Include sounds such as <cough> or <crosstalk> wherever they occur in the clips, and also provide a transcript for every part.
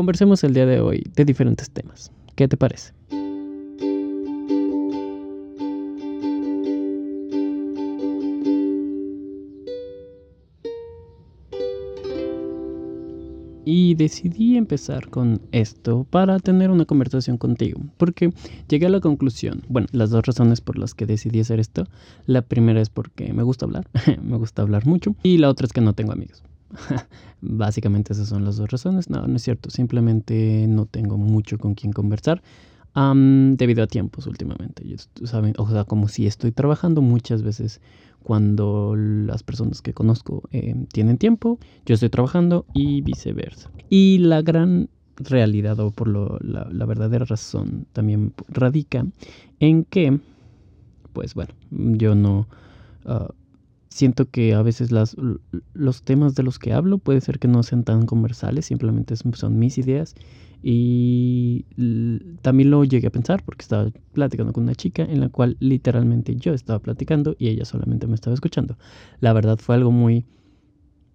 conversemos el día de hoy de diferentes temas. ¿Qué te parece? y decidí empezar con esto para tener una conversación contigo, porque llegué a la conclusión, bueno, las dos razones por las que decidí hacer esto, la primera es porque me gusta hablar, <laughs> me gusta hablar mucho, y la otra es que no tengo amigos. <laughs> Básicamente esas son las dos razones, no, no es cierto, simplemente no tengo mucho con quien conversar. debido a tiempos últimamente, ¿saben? o sea, como si estoy trabajando muchas veces cuando las personas que conozco eh, tienen tiempo, yo estoy trabajando y viceversa. Y la gran realidad o por lo, la, verdadera razón también radica en que, pues bueno, yo no... Ah, siento que a veces las, los temas de los que hablo puede ser que no sean tan conversales, simplemente son mis ideas y también lo llegué a pensar porque estaba platicando con una chica en la cual literalmente yo estaba platicando y ella solamente me estaba escuchando. La verdad fue algo muy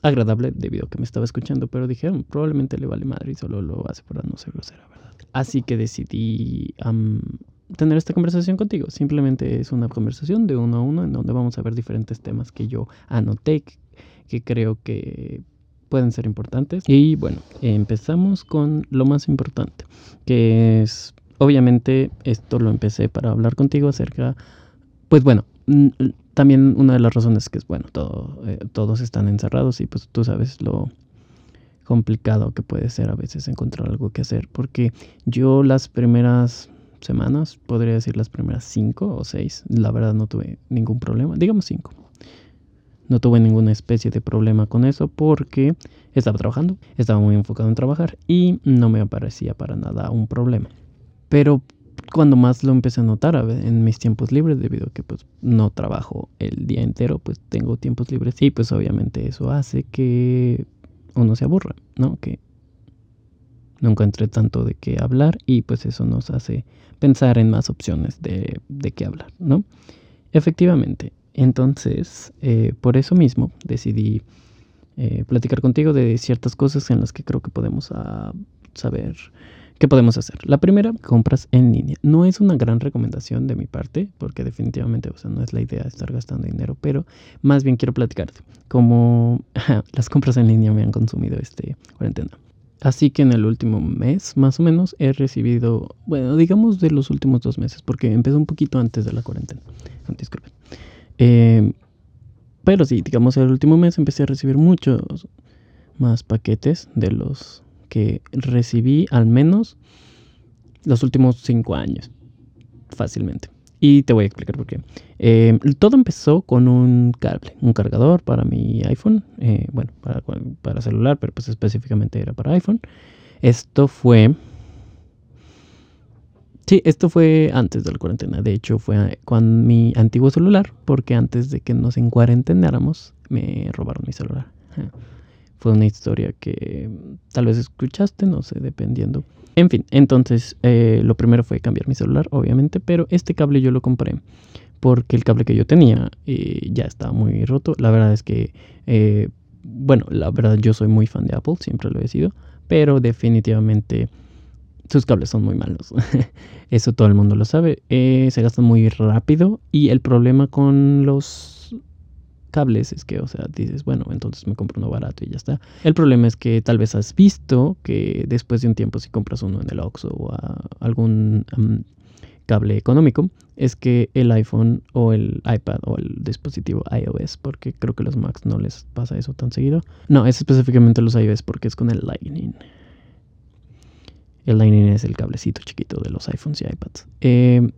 agradable debido a que me estaba escuchando, pero dije, mm, probablemente le vale madre y solo lo hace para no ser grosera, ¿verdad? Así que decidí tener esta conversación contigo. Simplemente es una conversación de uno a uno en donde vamos a ver diferentes temas que yo anoté, que creo que pueden ser importantes. Y bueno, empezamos con lo más importante, que es, obviamente, esto lo empecé para hablar contigo acerca, pues bueno, también una de las razones que es, bueno, todo, eh, todos están encerrados y pues tú sabes lo complicado que puede ser a veces encontrar algo que hacer, porque yo las primeras semanas, podría decir las primeras cinco o seis, la verdad no tuve ningún problema, digamos cinco no tuve ninguna especie de problema con eso porque estaba trabajando, estaba muy enfocado en trabajar y no me parecía para nada un problema. Pero cuando más lo empecé a notar en mis tiempos libres, debido a que pues no trabajo el día entero, pues tengo tiempos libres y pues obviamente eso hace que uno se aburra, ¿no? Que no encuentre tanto de qué hablar y pues eso nos hace pensar en más opciones de, de qué hablar, ¿no? Efectivamente, entonces, eh, por eso mismo decidí eh, platicar contigo de ciertas cosas en las que creo que podemos ah, saber qué podemos hacer. La primera, compras en línea. No es una gran recomendación de mi parte, porque definitivamente, o sea, no es la idea de estar gastando dinero, pero más bien quiero platicarte cómo <laughs> las compras en línea me han consumido este cuarentena. Así que en el último mes, más o menos, he recibido, bueno, digamos de los últimos dos meses, porque empezó un poquito antes de la cuarentena. Disculpen. Eh, pero sí, digamos, el último mes empecé a recibir muchos más paquetes de los que recibí al menos los últimos cinco años, fácilmente. Y te voy a explicar por qué. Eh, todo empezó con un cable, un cargador para mi iPhone, eh, bueno, para, para celular, pero pues específicamente era para iPhone. Esto fue Sí, esto fue antes de la cuarentena. De hecho, fue con mi antiguo celular, porque antes de que nos encuarentenáramos, me robaron mi celular. Fue una historia que tal vez escuchaste, no sé, dependiendo. En fin, entonces eh, lo primero fue cambiar mi celular, obviamente, pero este cable yo lo compré porque el cable que yo tenía eh, ya estaba muy roto. La verdad es que, eh, bueno, la verdad yo soy muy fan de Apple, siempre lo he sido, pero definitivamente sus cables son muy malos. <laughs> Eso todo el mundo lo sabe. Se gastan muy rápido y el problema con los cables es que, o sea, dices, bueno, entonces me compro uno barato y ya está. El problema es que tal vez has visto que después de un tiempo si compras uno en el Oxxo o algún cable económico, es que el iPhone o el iPad o el dispositivo iOS, porque creo que los Macs no les pasa eso tan seguido. No, es específicamente los iOS porque es con el Lightning. El Lightning es el cablecito chiquito de los iPhones y iPads. Eh,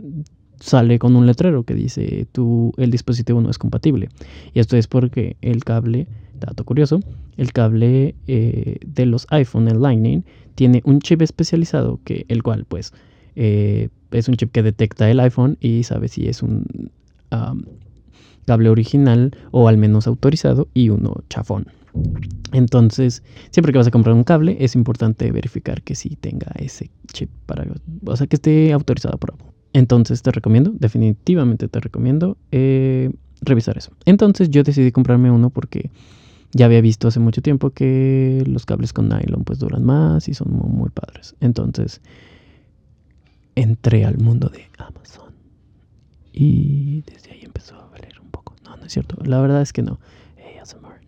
sale con un letrero que dice tu, el dispositivo no es compatible. Y esto es porque el cable, dato curioso, el cable eh, de los iPhone, el Lightning, tiene un chip especializado que el cual pues eh, es un chip que detecta el iPhone y sabe si es un cable original o al menos autorizado y uno chafón. Entonces, siempre que vas a comprar un cable, es importante verificar que sí tenga ese chip para, o sea, que esté autorizado por Apple. Entonces, te recomiendo, definitivamente te recomiendo eh, revisar eso. Entonces, yo decidí comprarme uno porque ya había visto hace mucho tiempo que los cables con nylon pues duran más y son muy, padres. Entonces entré al mundo de Amazon y desde ahí empezó a valer un poco. No, no es cierto. La verdad es que no.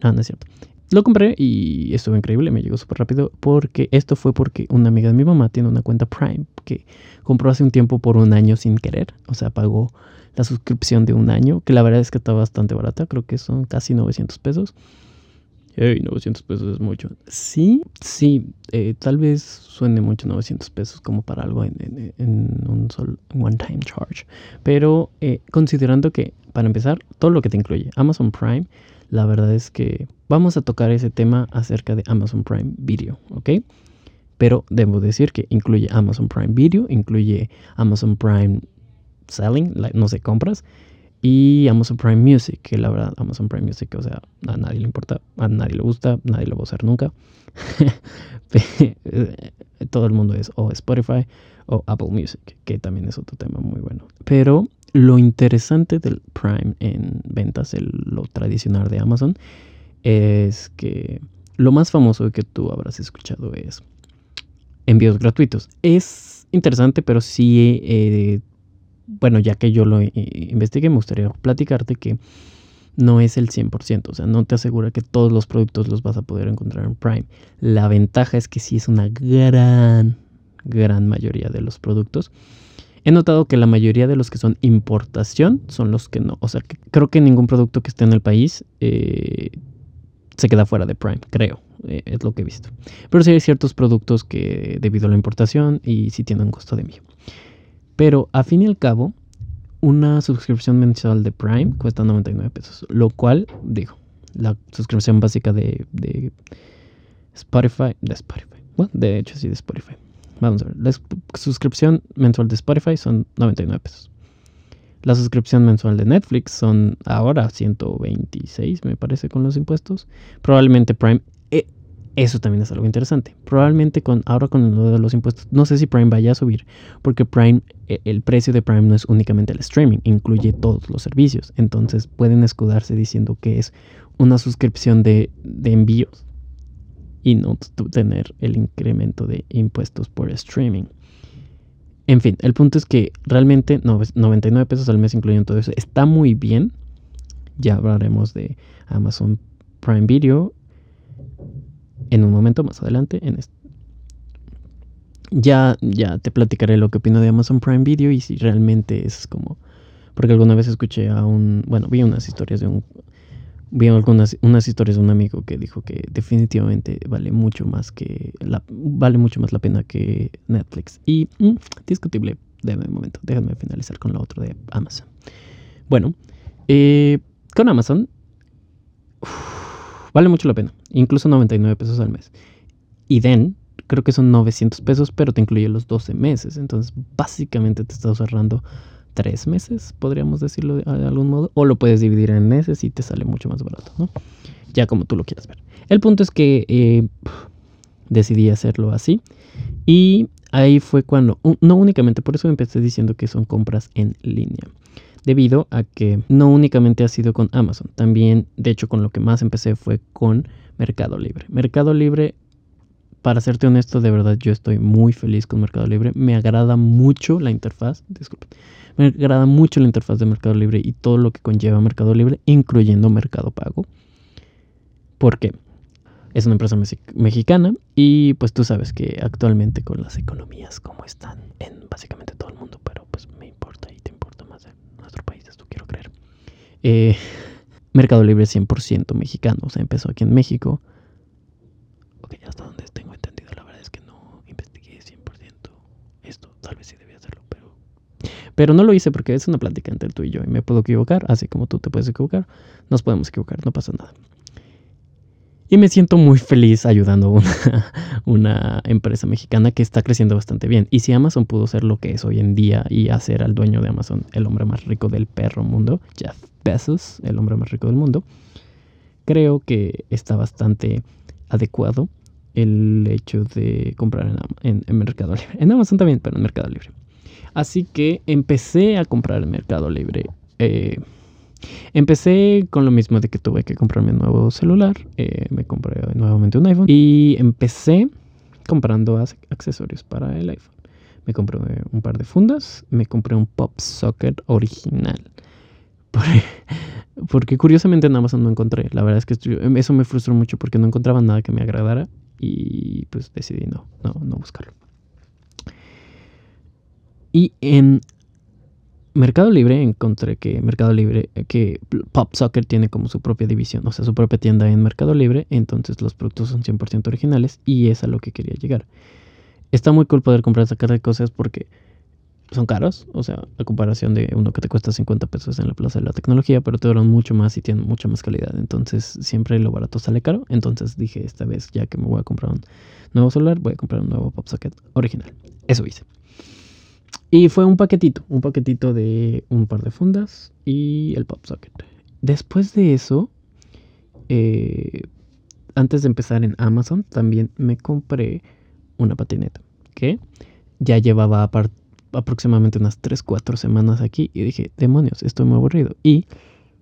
no, no es cierto. Lo compré y estuvo increíble, me llegó súper rápido porque esto fue porque una amiga de mi mamá tiene una cuenta Prime que compró hace un tiempo por un año sin querer, o sea, pagó la suscripción de un año, que la verdad es que está bastante barata, creo que son casi 900 pesos. Hey, 900 pesos es mucho. Sí, sí, eh, tal vez suene mucho 900 pesos como para algo en, un solo one time charge. Pero eh, considerando que, para empezar, todo lo que te incluye Amazon Prime, la verdad es que vamos a tocar ese tema acerca de Amazon Prime Video, ¿ok? Pero debo decir que incluye Amazon Prime Video, incluye Amazon Prime Selling, no sé, compras, y Amazon Prime Music, que la verdad Amazon Prime Music, o sea, a nadie le importa, a nadie le gusta, nadie lo va a usar nunca. <laughs> Todo el mundo es o Spotify o Apple Music, que también es otro tema muy bueno. Pero lo interesante del Prime en ventas, el, lo tradicional de Amazon, es que lo más famoso que tú habrás escuchado es envíos gratuitos. Es interesante, pero sí eh, bueno, ya que yo lo investigué, me gustaría platicarte que no es el 100%, o sea, no te asegura que todos los productos los vas a poder encontrar en Prime. La ventaja es que sí es una gran, gran mayoría de los productos. He notado que la mayoría de los que son importación son los que no. O sea, que creo que ningún producto que esté en el país eh, se queda fuera de Prime, creo. Eh, es lo que he visto. Pero sí hay ciertos productos que debido a la importación y sí tienen un costo de envío. Pero a fin y al cabo, una suscripción mensual de Prime cuesta 99 pesos. Lo cual, digo, la suscripción básica de, Spotify, de Spotify, bueno, de hecho sí de Spotify. Vamos a ver, la suscripción mensual de Spotify son 99 pesos. La suscripción mensual de Netflix son ahora 126, me parece, con los impuestos. Probablemente Prime eso también es algo interesante. Probablemente con ahora con lo de los impuestos, no sé si Prime vaya a subir, porque Prime, e, el precio de Prime no es únicamente el streaming, incluye todos los servicios. Entonces pueden escudarse diciendo que es una suscripción de, envíos y no tener el incremento de impuestos por streaming. En fin, el punto es que realmente 99 pesos al mes incluyendo todo eso está muy bien. Ya hablaremos de Amazon Prime Video en un momento más adelante. Ya, ya te platicaré lo que opino de Amazon Prime Video y si realmente es como... Porque alguna vez escuché a un... Bueno, vi unas historias de un... Vi algunas unas historias de un amigo que dijo que definitivamente vale mucho más que la, vale mucho más la pena que Netflix y mm, discutible de momento. Déjame finalizar con lo otro de Amazon. Bueno, eh, con Amazon Vale mucho la pena. Incluso 99 pesos al mes. Y then, creo que son 900 pesos, pero te incluye los 12 meses. Entonces, básicamente te estás ahorrando 3 meses, podríamos decirlo de, algún modo. O lo puedes dividir en meses y te sale mucho más barato, ¿no? Ya como tú lo quieras ver. El punto es que eh, decidí hacerlo así. Y ahí fue cuando, no únicamente, por eso empecé diciendo que son compras en línea debido a que no únicamente ha sido con Amazon, también de hecho con lo que más empecé fue con Mercado Libre. Mercado Libre, para serte honesto, de verdad yo estoy muy feliz con Mercado Libre, me agrada mucho la interfaz, disculpe, me agrada mucho la interfaz de Mercado Libre y todo lo que conlleva Mercado Libre, incluyendo Mercado Pago. ¿Por qué? Es una empresa mexicana y pues tú sabes que actualmente con las economías como están en básicamente todo el mundo, pero pues me importa y te importa más nuestro país, esto quiero creer. Eh, Mercado Libre 100% mexicano, o sea, empezó aquí en México. Ok, hasta donde tengo entendido, la verdad es que no investigué 100% esto, tal vez sí debía hacerlo, pero... Pero no lo hice porque es una plática entre tú y yo y me puedo equivocar, así como tú te puedes equivocar, nos podemos equivocar, no pasa nada. Y me siento muy feliz ayudando a una, <laughs> una, empresa mexicana que está creciendo bastante bien. Y si Amazon pudo ser lo que es hoy en día y hacer al dueño de Amazon el hombre más rico del perro mundo, Jeff Bezos, el hombre más rico del mundo, creo que está bastante adecuado el hecho de comprar en, Mercado Libre. En Amazon también, pero en Mercado Libre. Así que empecé a comprar en Mercado Libre. Eh, Empecé con lo mismo de que tuve que comprarme un nuevo celular. Eh, me compré nuevamente un iPhone. Y empecé comprando accesorios para el iPhone. Me compré un par de fundas. Me compré un pop socket original. Porque curiosamente en Amazon no encontré. La verdad es que eso me frustró mucho porque no encontraba nada que me agradara. Y pues decidí no, no, no buscarlo. Y en Mercado Libre encontré que Mercado Libre, eh, que Pop Soccer tiene como su propia división, o sea, su propia tienda en Mercado Libre, entonces los productos son 100% originales y es a lo que quería llegar. Está muy cool poder comprar esa cara de cosas porque son caros, o sea, a comparación de uno que te cuesta 50 pesos en la Plaza de la Tecnología, pero te duran mucho más y tienen mucha más calidad. Entonces, siempre lo barato sale caro. Entonces dije, esta vez ya que me voy a comprar un nuevo celular, voy a comprar un nuevo Pop Socket original. Eso hice. Y fue un paquetito, un paquetito de un par de fundas y el pop socket. Después de eso, eh, antes de empezar en Amazon, también me compré una patineta que ya llevaba aproximadamente unas 3-4 semanas aquí y dije, demonios, estoy muy aburrido. Y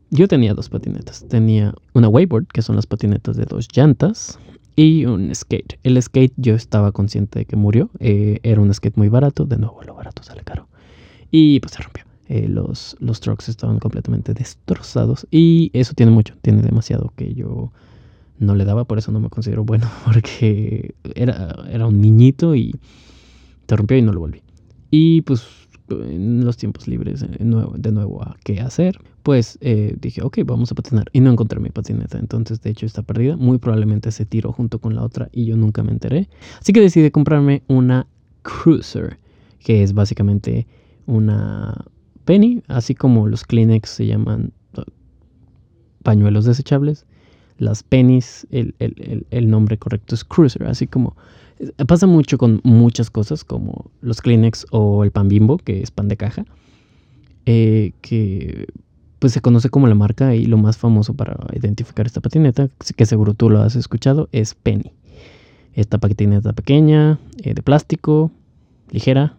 yo tenía dos patinetas. Tenía una wakeboard, que son las patinetas de dos llantas, y un skate. El skate yo estaba consciente de que murió. Eh, era un skate muy barato. De nuevo, lo barato sale caro. Y pues se rompió. Eh, los, los trucks estaban completamente destrozados. Y eso tiene mucho. Tiene demasiado que yo no le daba. Por eso no me considero bueno. <laughs> Porque era, era un niñito y se rompió y no lo volví. Y pues en los tiempos libres de nuevo, de nuevo a qué hacer pues dije, ok, vamos a patinar. Y no encontré mi patineta. Entonces, de hecho, está perdida. Muy probablemente se tiró junto con la otra y yo nunca me enteré. Así que decidí comprarme una Cruiser, que es básicamente una penny, así como los Kleenex se llaman uh, pañuelos desechables. Las pennies, el, el nombre correcto es Cruiser, así como pasa mucho con muchas cosas como los Kleenex o el pan bimbo, que es pan de caja, eh, que pues se conoce como la marca y lo más famoso para identificar esta patineta, que seguro tú lo has escuchado, es Penny. Esta patineta pequeña, eh, de plástico, ligera,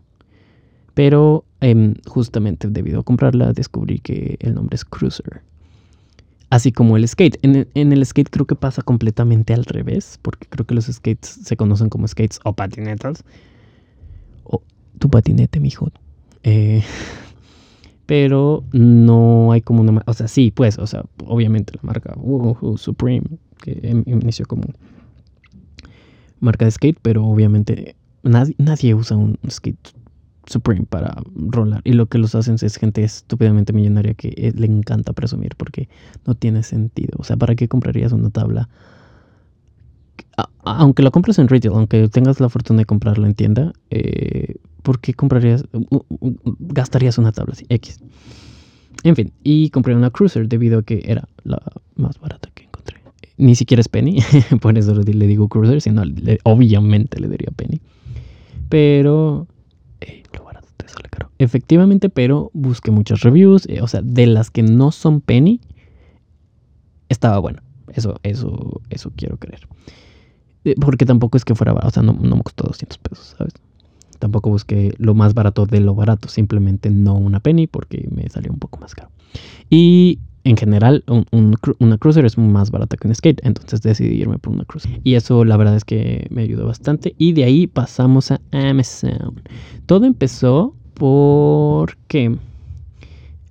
pero em, justamente debido a comprarla descubrí que el nombre es Cruiser. Así como el skate. En el, skate creo que pasa completamente al revés, porque creo que los skates se conocen como skates o patinetas. O tu patinete, mijo. Eh, <laughs> pero no hay como una... O sea, sí, pues, o sea, obviamente la marca Supreme, que em, inició como marca de skate, pero obviamente nadie usa un skate Supreme para rolar. Y lo que los hacen es gente estúpidamente millonaria que eh, le encanta presumir porque no tiene sentido. O sea, ¿para qué comprarías una tabla? aunque la compres en retail, aunque tengas la fortuna de comprarla en tienda, eh, ¿por qué comprarías, gastarías una tabla así? X. En fin, y compré una Cruiser debido a que era la más barata que encontré. Ni siquiera es Penny, <laughs> por eso le digo Cruiser, sino obviamente le diría Penny. Pero lo barato te sale caro. Efectivamente, pero busqué muchas reviews, eh, o sea, de las que no son Penny, estaba bueno. Eso, eso, eso quiero creer. Eh, porque tampoco es que fuera barato, o sea, no, no me costó 200 pesos, ¿sabes? Tampoco busqué lo más barato de lo barato, simplemente no una penny porque me salió un poco más caro. Y en general, una cruiser es más barata que un skate, entonces decidí irme por una cruiser. Y eso la verdad es que me ayudó bastante. Y de ahí pasamos a Amazon. Todo empezó porque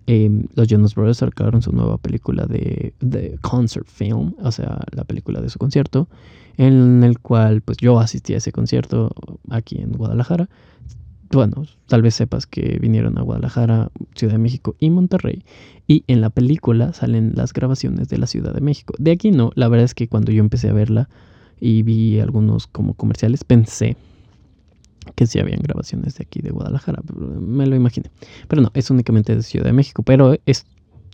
em, los Jonas Brothers sacaron su nueva película de, de concert film, o sea, la película de su concierto en el cual pues yo asistí a ese concierto aquí en Guadalajara. Bueno, tal vez sepas que vinieron a Guadalajara, Ciudad de México y Monterrey. Y en la película salen las grabaciones de la Ciudad de México. De aquí no, la verdad es que cuando yo empecé a verla y vi algunos como comerciales, pensé que sí habían grabaciones de aquí de Guadalajara. Me lo imaginé. Pero no, es únicamente de Ciudad de México. Pero es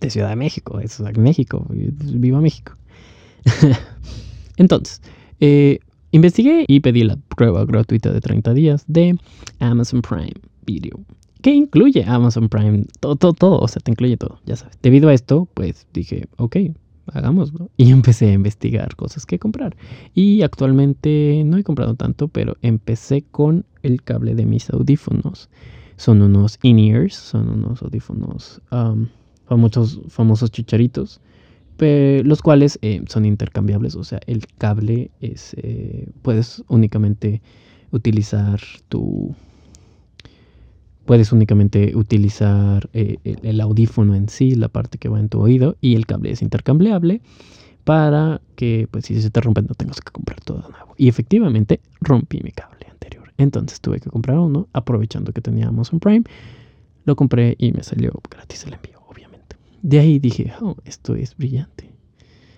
de Ciudad de México, es México. Viva México. <laughs> Entonces, eh, investigué y pedí la prueba gratuita de 30 días de Amazon Prime Video. Que incluye Amazon Prime, todo, todo, todo, o sea, te incluye todo, ya sabes. Debido a esto, pues dije, ok, hagámoslo. Y <laughs> empecé a investigar cosas que comprar. Y actualmente no he comprado tanto, pero empecé con el cable de mis audífonos. Son unos in-ears, son unos audífonos, um, famosos, famosos chicharitos, los cuales eh, son intercambiables, o sea, el cable es, eh, puedes únicamente utilizar tu, puedes únicamente utilizar eh, el, audífono en sí, la parte que va en tu oído, y el cable es intercambiable para que, pues, si se te rompe, no tengas que comprar todo nuevo. Y efectivamente, rompí mi cable anterior. Entonces tuve que comprar uno, aprovechando que tenía Amazon Prime. Lo compré y me salió gratis el envío. De ahí dije, oh, esto es brillante.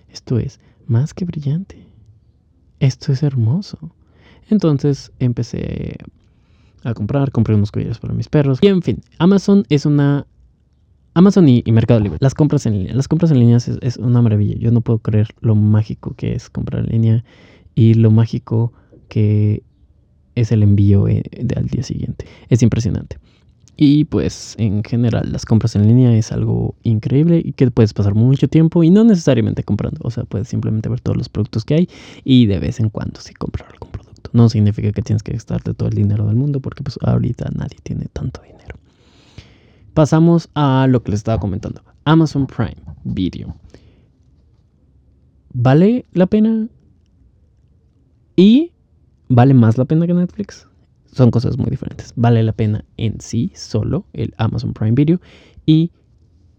Esto es más que brillante. Esto es hermoso. Entonces empecé a comprar, compré unos collares para mis perros. Y en fin, Amazon es una... Amazon y, Mercado Libre. Las compras en línea. Las compras en línea es, una maravilla. Yo no puedo creer lo mágico que es comprar en línea y lo mágico que es el envío eh, al día siguiente. Es impresionante. Y pues en general las compras en línea es algo increíble y que puedes pasar mucho tiempo y no necesariamente comprando. O sea, puedes simplemente ver todos los productos que hay y de vez en cuando sí comprar algún producto. No significa que tienes que gastarte todo el dinero del mundo porque pues ahorita nadie tiene tanto dinero. Pasamos a lo que les estaba comentando. Amazon Prime Video. ¿Vale la pena? ¿Y vale más la pena que Netflix? Son cosas muy diferentes. Vale la pena en sí solo el Amazon Prime Video y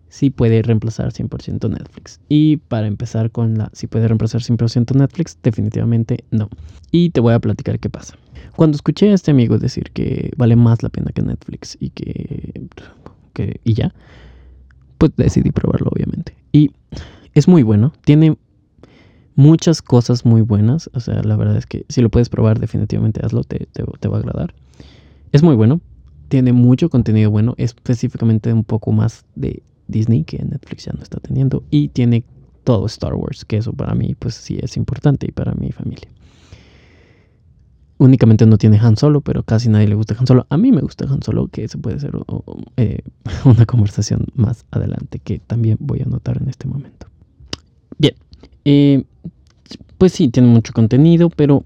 si puede reemplazar 100% Netflix. Y para empezar con la si puede reemplazar 100% Netflix, definitivamente no. Y te voy a platicar qué pasa. Cuando escuché a este amigo decir que vale más la pena que Netflix y que, que y ya, pues decidí probarlo obviamente. Y es muy bueno, tiene muchas cosas muy buenas, o sea, la verdad es que si lo puedes probar definitivamente hazlo, te, te va a agradar. Es muy bueno, tiene mucho contenido bueno, específicamente un poco más de Disney, que Netflix ya no está teniendo, y tiene todo Star Wars, que eso para mí pues sí es importante y para mi familia. Únicamente no tiene Han Solo, pero casi nadie le gusta Han Solo. A mí me gusta Han Solo, que eso puede ser eh, <laughs> una conversación más adelante que también voy a anotar en este momento. Bien, eh, pues sí, tiene mucho contenido, pero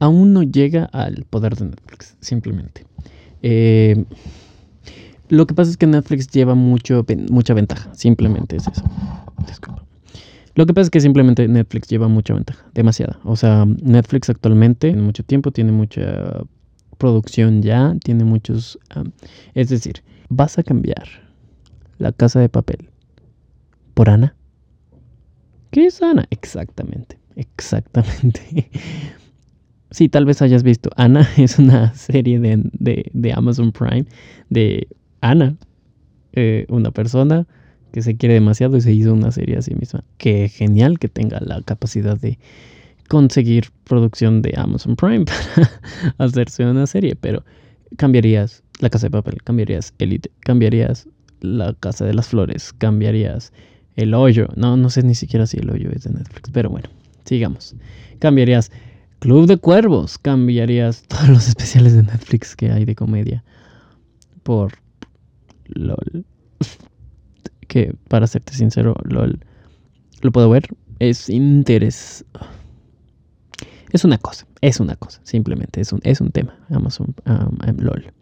aún no llega al poder de Netflix, simplemente. Eh, lo que pasa es que Netflix lleva mucho, mucha ventaja. Simplemente es eso. Disculpa. Lo que pasa es que simplemente Netflix lleva mucha ventaja. Demasiada. O sea, Netflix actualmente, en mucho tiempo, tiene mucha producción ya. Tiene muchos... es decir, vas a cambiar la casa de papel por Ana. ¿Qué es Ana? Exactamente. Exactamente. <laughs> Sí, tal vez hayas visto. Ana <laughs> es una serie de, de Amazon Prime de Ana, eh, una persona que se quiere demasiado y se hizo una serie a sí misma. Qué genial que tenga la capacidad de conseguir producción de Amazon Prime <laughs> para hacerse una serie, pero cambiarías La Casa de Papel, cambiarías Elite, cambiarías La Casa de las Flores, cambiarías El Hoyo, no, no sé ni siquiera si El Hoyo es de Netflix, pero bueno, sigamos. Cambiarías Club de Cuervos, cambiarías <laughs> todos los especiales de Netflix que hay de comedia por LOL. <laughs> Que para serte sincero, LOL lo puedo ver. Es interés. Es una cosa, es una cosa, simplemente es un, es un tema. Amazon, LOL.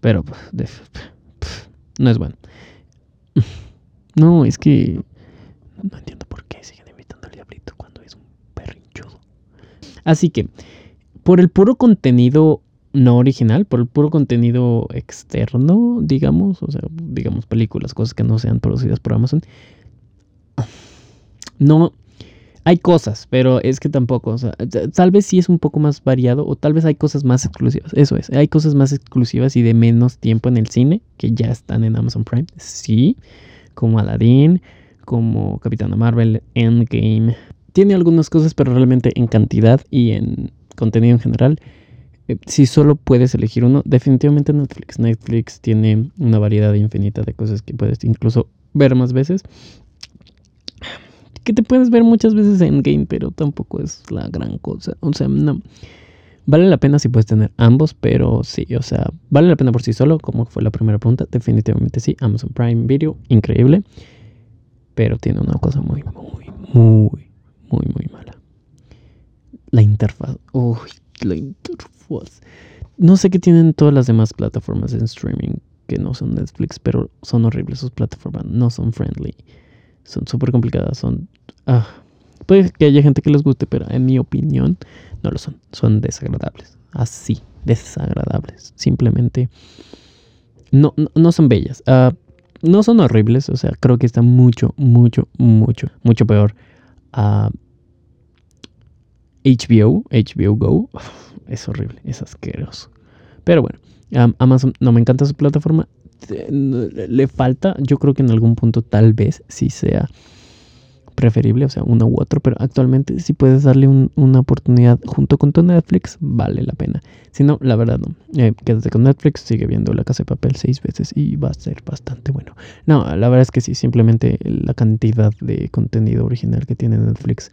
Pero no es bueno. <laughs> No, es que no entiendo por qué siguen invitando al diablito cuando es un perrinchudo. Así que, por el puro contenido no original, por el puro contenido externo, digamos, o sea, digamos películas, cosas que no sean producidas por Amazon. No, hay cosas, pero es que tampoco, o sea, tal vez sí es un poco más variado o tal vez hay cosas más exclusivas, eso es, hay cosas más exclusivas y de menos tiempo en el cine que ya están en Amazon Prime, sí, como Aladdin, como Capitana Marvel, Endgame. Tiene algunas cosas, pero realmente en cantidad y en contenido en general eh, si solo puedes elegir uno, definitivamente Netflix. Netflix tiene una variedad infinita de cosas que puedes incluso ver más veces. Que te puedes ver muchas veces en game, pero tampoco es la gran cosa. O sea, no. Vale la pena si puedes tener ambos, pero sí, o sea, vale la pena por sí solo, como fue la primera pregunta. Definitivamente sí. Amazon Prime Video, increíble. Pero tiene una cosa muy, muy, muy, muy, muy mala. La interfaz. Uy, la interfaz no sé qué tienen todas las demás plataformas en streaming que no son Netflix, pero son horribles sus plataformas, no son friendly, son súper complicadas, son... Ah, puede que haya gente que les guste, pero en mi opinión no lo son, son desagradables, así, desagradables, simplemente no, no, son bellas, uh, no son horribles, o sea, creo que está mucho, mucho, mucho, mucho peor. HBO, HBO Go, es horrible, es asqueroso. Pero bueno, Amazon no me encanta su plataforma. Le falta, yo creo que en algún punto tal vez sí sea preferible, o sea, uno u otro, pero actualmente si puedes darle una oportunidad junto con tu Netflix, vale la pena. Si no, la verdad no. Eh, quédate con Netflix, sigue viendo La Casa de Papel seis veces y va a ser bastante bueno. No, la verdad es que sí, simplemente la cantidad de contenido original que tiene Netflix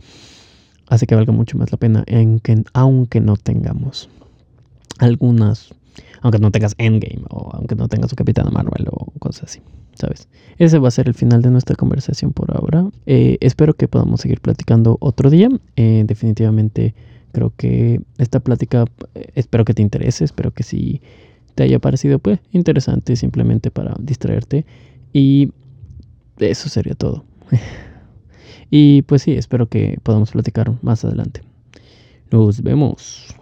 hace que valga mucho más la pena, en que, aunque no tengamos algunas aunque no tengas Endgame o aunque no tengas su Capitana Marvel o cosas así, ¿sabes? Ese va a ser el final de nuestra conversación por ahora. Eh, espero que podamos seguir platicando otro día. Eh, definitivamente creo que esta plática, eh, espero que te interese, espero que sí te haya parecido pues interesante simplemente para distraerte y eso sería todo. <laughs> y pues sí, espero que podamos platicar más adelante. Nos vemos.